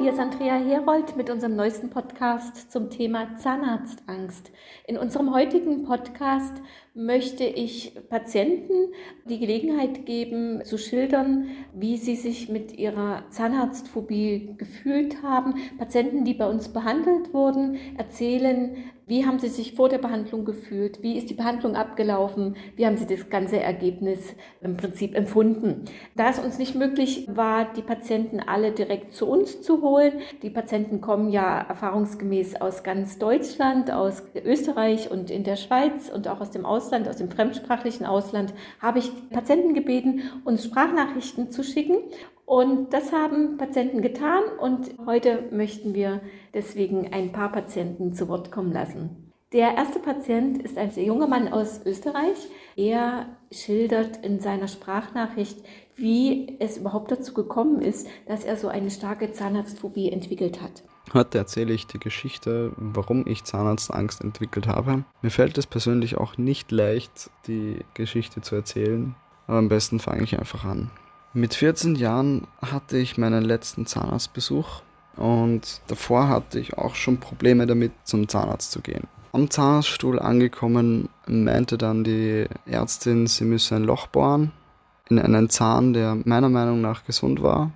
Hier ist Andrea Herold mit unserem neuesten Podcast zum Thema Zahnarztangst. In unserem heutigen Podcast möchte ich Patienten die Gelegenheit geben, zu schildern, wie sie sich mit ihrer Zahnarztphobie gefühlt haben. Patienten, die bei uns behandelt wurden, erzählen, wie haben Sie sich vor der Behandlung gefühlt? Wie ist die Behandlung abgelaufen? Wie haben Sie das ganze Ergebnis im Prinzip empfunden? Da es uns nicht möglich war, die Patienten alle direkt zu uns zu holen, die Patienten kommen ja erfahrungsgemäß aus ganz Deutschland, aus Österreich und in der Schweiz und auch aus dem Ausland, aus dem fremdsprachlichen Ausland, habe ich Patienten gebeten, uns Sprachnachrichten zu schicken und das haben Patienten getan und heute möchten wir deswegen ein paar Patienten zu Wort kommen lassen. Der erste Patient ist ein sehr junger Mann aus Österreich. Er schildert in seiner Sprachnachricht, wie es überhaupt dazu gekommen ist, dass er so eine starke Zahnarztphobie entwickelt hat. Heute erzähle ich die Geschichte, warum ich Zahnarztangst entwickelt habe. Mir fällt es persönlich auch nicht leicht, die Geschichte zu erzählen, aber am besten fange ich einfach an. Mit 14 Jahren hatte ich meinen letzten Zahnarztbesuch und davor hatte ich auch schon Probleme damit, zum Zahnarzt zu gehen. Am Zahnarztstuhl angekommen, meinte dann die Ärztin, sie müsse ein Loch bohren in einen Zahn, der meiner Meinung nach gesund war.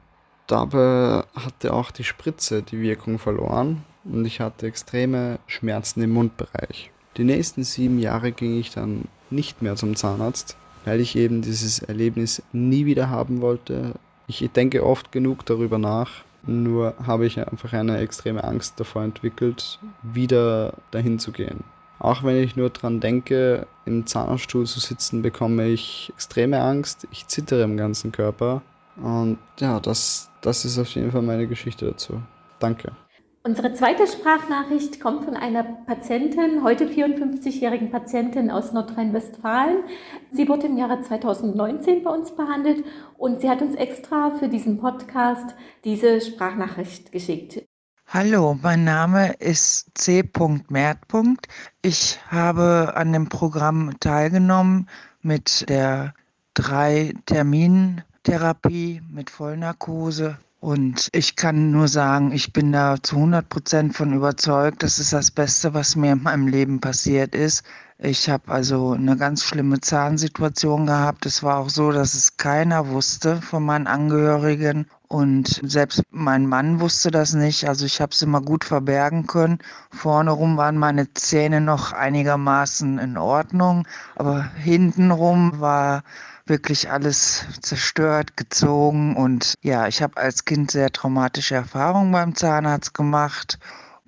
Dabei hatte auch die Spritze die Wirkung verloren und ich hatte extreme Schmerzen im Mundbereich. Die nächsten sieben Jahre ging ich dann nicht mehr zum Zahnarzt, weil ich eben dieses Erlebnis nie wieder haben wollte. Ich denke oft genug darüber nach, nur habe ich einfach eine extreme Angst davor entwickelt, wieder dahin zu gehen. Auch wenn ich nur dran denke, im Zahnarztstuhl zu sitzen, bekomme ich extreme Angst. Ich zittere im ganzen Körper. Und ja, das, das ist auf jeden Fall meine Geschichte dazu. Danke. Unsere zweite Sprachnachricht kommt von einer Patientin, heute 54-jährigen Patientin aus Nordrhein-Westfalen. Sie wurde im Jahre 2019 bei uns behandelt und sie hat uns extra für diesen Podcast diese Sprachnachricht geschickt. Hallo, mein Name ist C. Mert. Ich habe an dem Programm teilgenommen mit der drei Termin Therapie mit Vollnarkose und ich kann nur sagen, ich bin da zu 100 Prozent von überzeugt, das ist das Beste, was mir in meinem Leben passiert ist. Ich habe also eine ganz schlimme Zahnsituation gehabt. Es war auch so, dass es keiner wusste von meinen Angehörigen. Und selbst mein Mann wusste das nicht. Also ich habe es immer gut verbergen können. Vorne rum waren meine Zähne noch einigermaßen in Ordnung. Aber hintenrum war wirklich alles zerstört, gezogen. Und ja, ich habe als Kind sehr traumatische Erfahrungen beim Zahnarzt gemacht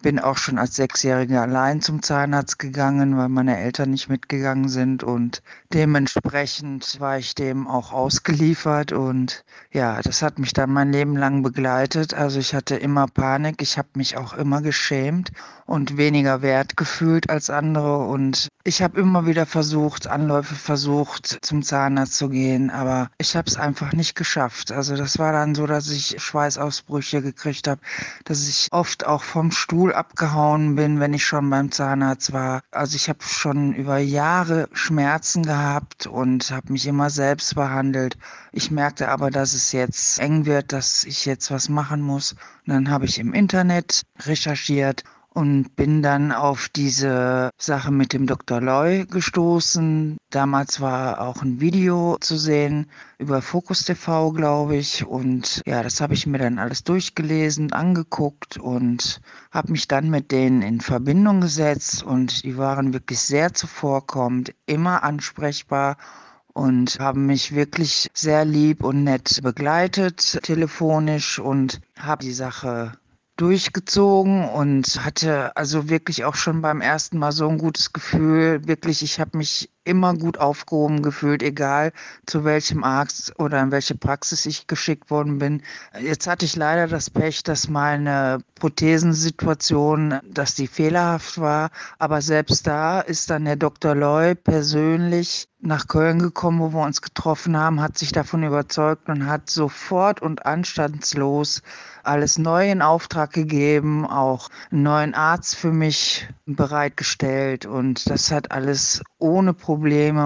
bin auch schon als Sechsjähriger allein zum Zahnarzt gegangen, weil meine Eltern nicht mitgegangen sind und dementsprechend war ich dem auch ausgeliefert und ja, das hat mich dann mein Leben lang begleitet. Also ich hatte immer Panik, ich habe mich auch immer geschämt und weniger wert gefühlt als andere und ich habe immer wieder versucht, Anläufe versucht, zum Zahnarzt zu gehen, aber ich habe es einfach nicht geschafft. Also das war dann so, dass ich Schweißausbrüche gekriegt habe, dass ich oft auch vom Stuhl abgehauen bin, wenn ich schon beim Zahnarzt war. Also ich habe schon über Jahre Schmerzen gehabt und habe mich immer selbst behandelt. Ich merkte aber, dass es jetzt eng wird, dass ich jetzt was machen muss. Und dann habe ich im Internet recherchiert und bin dann auf diese Sache mit dem Dr. Loy gestoßen. Damals war auch ein Video zu sehen über Focus TV, glaube ich. Und ja, das habe ich mir dann alles durchgelesen, angeguckt und habe mich dann mit denen in Verbindung gesetzt. Und die waren wirklich sehr zuvorkommend, immer ansprechbar und haben mich wirklich sehr lieb und nett begleitet, telefonisch und habe die Sache durchgezogen und hatte also wirklich auch schon beim ersten Mal so ein gutes Gefühl. Wirklich, ich habe mich immer gut aufgehoben gefühlt, egal zu welchem Arzt oder in welche Praxis ich geschickt worden bin. Jetzt hatte ich leider das Pech, dass meine Prothesensituation, dass die fehlerhaft war. Aber selbst da ist dann der Dr. Loy persönlich nach Köln gekommen, wo wir uns getroffen haben, hat sich davon überzeugt und hat sofort und anstandslos alles neu in Auftrag gegeben, auch einen neuen Arzt für mich bereitgestellt und das hat alles ohne Probleme,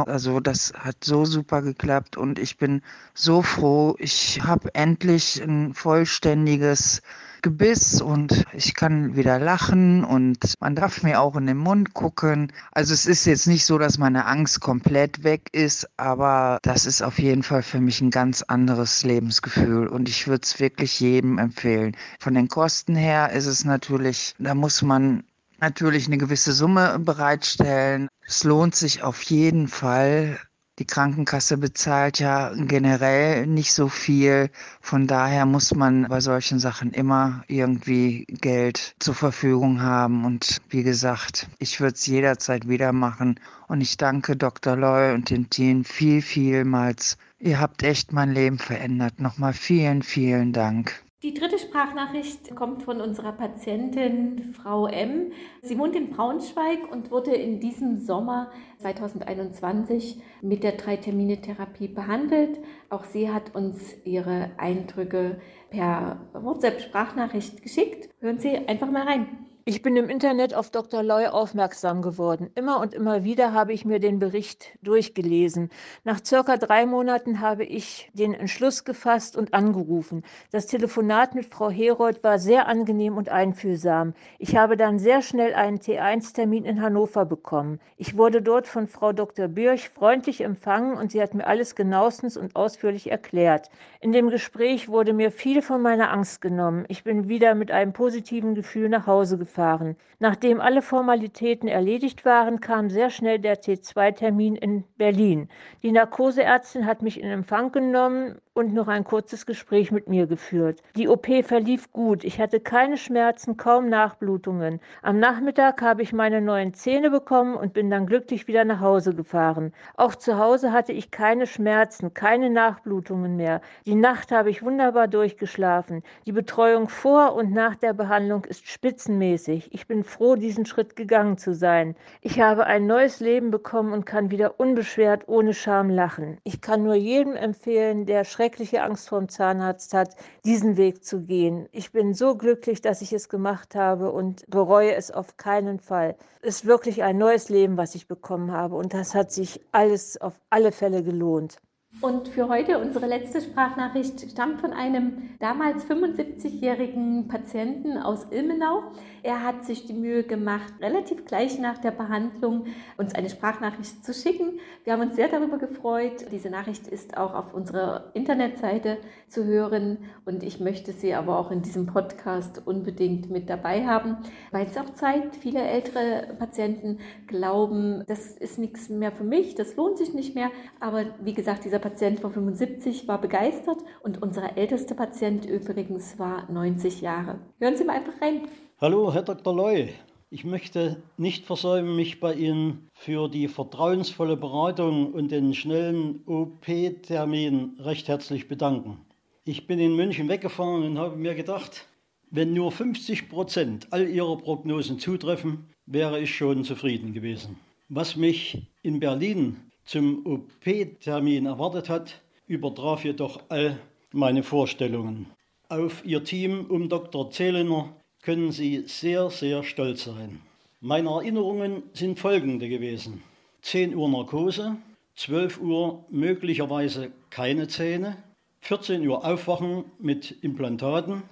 also das hat so super geklappt und ich bin so froh, ich habe endlich ein vollständiges Gebiss und ich kann wieder lachen und man darf mir auch in den Mund gucken. Also es ist jetzt nicht so, dass meine Angst komplett weg ist, aber das ist auf jeden Fall für mich ein ganz anderes Lebensgefühl und ich würde es wirklich jedem empfehlen. Von den Kosten her ist es natürlich, da muss man natürlich eine gewisse Summe bereitstellen. Es lohnt sich auf jeden Fall. Die Krankenkasse bezahlt ja generell nicht so viel. Von daher muss man bei solchen Sachen immer irgendwie Geld zur Verfügung haben. Und wie gesagt, ich würde es jederzeit wieder machen. Und ich danke Dr. Loy und dem Team viel, vielmals. Ihr habt echt mein Leben verändert. Nochmal vielen, vielen Dank. Die dritte Sprachnachricht kommt von unserer Patientin Frau M. Sie wohnt in Braunschweig und wurde in diesem Sommer 2021 mit der Drei-Termine-Therapie behandelt. Auch sie hat uns ihre Eindrücke per WhatsApp-Sprachnachricht geschickt. Hören Sie einfach mal rein. Ich bin im Internet auf Dr. Loy aufmerksam geworden. Immer und immer wieder habe ich mir den Bericht durchgelesen. Nach circa drei Monaten habe ich den Entschluss gefasst und angerufen. Das Telefonat mit Frau Herold war sehr angenehm und einfühlsam. Ich habe dann sehr schnell einen T1-Termin in Hannover bekommen. Ich wurde dort von Frau Dr. Birch freundlich empfangen und sie hat mir alles genauestens und ausführlich erklärt. In dem Gespräch wurde mir viel von meiner Angst genommen. Ich bin wieder mit einem positiven Gefühl nach Hause gefahren gefahren. Nachdem alle Formalitäten erledigt waren, kam sehr schnell der T2-Termin in Berlin. Die Narkoseärztin hat mich in Empfang genommen und noch ein kurzes Gespräch mit mir geführt. Die OP verlief gut. Ich hatte keine Schmerzen, kaum Nachblutungen. Am Nachmittag habe ich meine neuen Zähne bekommen und bin dann glücklich wieder nach Hause gefahren. Auch zu Hause hatte ich keine Schmerzen, keine Nachblutungen mehr. Die Nacht habe ich wunderbar durchgeschlafen. Die Betreuung vor und nach der Behandlung ist spitzenmäßig. Ich bin froh, diesen Schritt gegangen zu sein. Ich habe ein neues Leben bekommen und kann wieder unbeschwert ohne Scham lachen. Ich kann nur jedem empfehlen, der schreckliche Angst vor dem Zahnarzt hat, diesen Weg zu gehen. Ich bin so glücklich, dass ich es gemacht habe und bereue es auf keinen Fall. Es ist wirklich ein neues Leben, was ich bekommen habe und das hat sich alles auf alle Fälle gelohnt. Und für heute unsere letzte Sprachnachricht stammt von einem damals 75-jährigen Patienten aus Ilmenau. Er hat sich die Mühe gemacht, relativ gleich nach der Behandlung uns eine Sprachnachricht zu schicken. Wir haben uns sehr darüber gefreut. Diese Nachricht ist auch auf unserer Internetseite zu hören und ich möchte sie aber auch in diesem Podcast unbedingt mit dabei haben, weil es auch zeigt, viele ältere Patienten glauben, das ist nichts mehr für mich, das lohnt sich nicht mehr. Aber wie gesagt, dieser Patient vor 75 war begeistert und unser ältester Patient übrigens war 90 Jahre. Hören Sie mal einfach rein. Hallo, Herr Dr. Loy. Ich möchte nicht versäumen, mich bei Ihnen für die vertrauensvolle Beratung und den schnellen OP-Termin recht herzlich bedanken. Ich bin in München weggefahren und habe mir gedacht, wenn nur 50 Prozent all Ihrer Prognosen zutreffen, wäre ich schon zufrieden gewesen. Was mich in Berlin zum OP-Termin erwartet hat, übertraf jedoch all meine Vorstellungen. Auf Ihr Team um Dr. Zehlener können Sie sehr, sehr stolz sein. Meine Erinnerungen sind folgende gewesen. 10 Uhr Narkose, 12 Uhr möglicherweise keine Zähne, 14 Uhr Aufwachen mit Implantaten,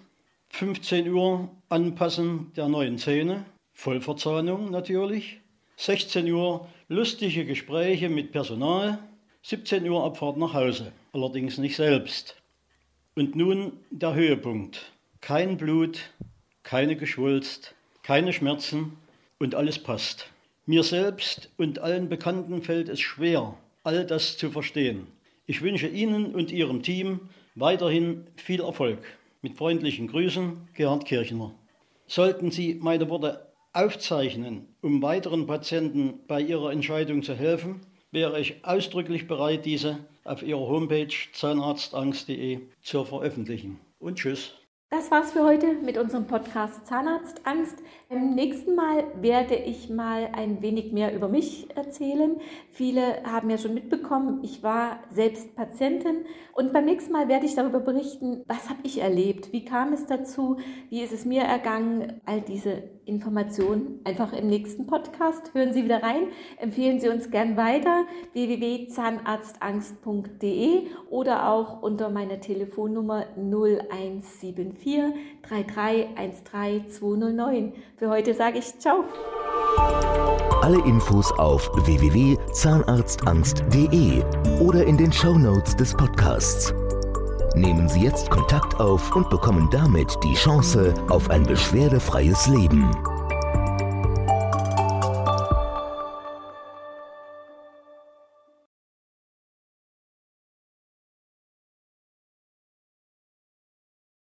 15 Uhr Anpassen der neuen Zähne, Vollverzahnung natürlich, 16 Uhr lustige Gespräche mit Personal, 17 Uhr Abfahrt nach Hause, allerdings nicht selbst. Und nun der Höhepunkt. Kein Blut, keine Geschwulst, keine Schmerzen und alles passt. Mir selbst und allen Bekannten fällt es schwer, all das zu verstehen. Ich wünsche Ihnen und Ihrem Team weiterhin viel Erfolg. Mit freundlichen Grüßen, Gerhard Kirchner. Sollten Sie meine Worte aufzeichnen, um weiteren Patienten bei ihrer Entscheidung zu helfen, wäre ich ausdrücklich bereit, diese auf Ihrer Homepage zahnarztangst.de zu veröffentlichen. Und tschüss. Das war's für heute mit unserem Podcast Zahnarztangst. Beim nächsten Mal werde ich mal ein wenig mehr über mich erzählen. Viele haben ja schon mitbekommen, ich war selbst Patientin und beim nächsten Mal werde ich darüber berichten, was habe ich erlebt, wie kam es dazu, wie ist es mir ergangen. All diese Informationen einfach im nächsten Podcast. Hören Sie wieder rein, empfehlen Sie uns gern weiter www.zahnarztangst.de oder auch unter meiner Telefonnummer 0174 3313 209. Für heute sage ich Ciao. Alle Infos auf www.zahnarztangst.de oder in den Show Notes des Podcasts. Nehmen Sie jetzt Kontakt auf und bekommen damit die Chance auf ein beschwerdefreies Leben.